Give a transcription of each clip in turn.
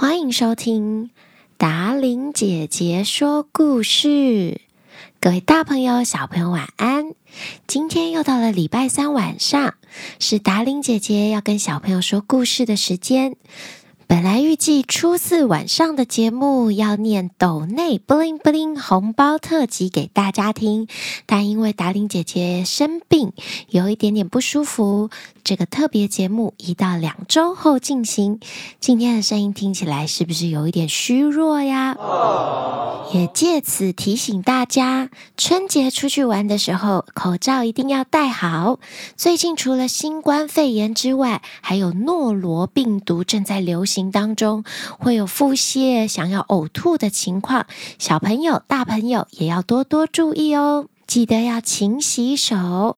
欢迎收听达玲姐姐说故事。各位大朋友、小朋友，晚安！今天又到了礼拜三晚上，是达玲姐姐要跟小朋友说故事的时间。本来预计初四晚上的节目要念抖内 bling bling 红包特辑给大家听，但因为达伶姐姐生病，有一点点不舒服，这个特别节目移到两周后进行。今天的声音听起来是不是有一点虚弱呀？也借此提醒大家，春节出去玩的时候，口罩一定要戴好。最近除了新冠肺炎之外，还有诺罗病毒正在流行。当中会有腹泻、想要呕吐的情况，小朋友、大朋友也要多多注意哦。记得要勤洗手。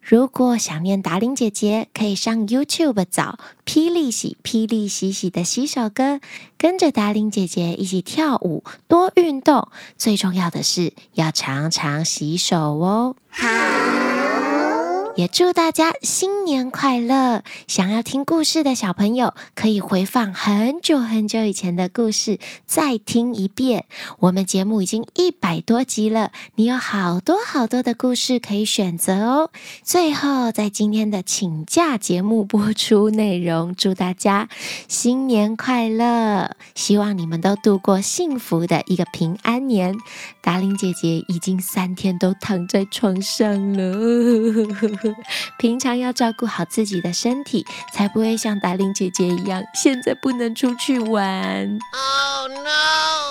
如果想念达伶姐姐，可以上 YouTube 找“霹雳洗”、“霹雳洗洗”的洗手歌，跟着达伶姐姐一起跳舞，多运动。最重要的是要常常洗手哦。也祝大家新年快乐！想要听故事的小朋友，可以回放很久很久以前的故事，再听一遍。我们节目已经一百多集了，你有好多好多的故事可以选择哦。最后，在今天的请假节目播出内容，祝大家新年快乐！希望你们都度过幸福的一个平安年。达令姐姐已经三天都躺在床上了。平常要照顾好自己的身体，才不会像达令姐姐一样，现在不能出去玩。Oh no!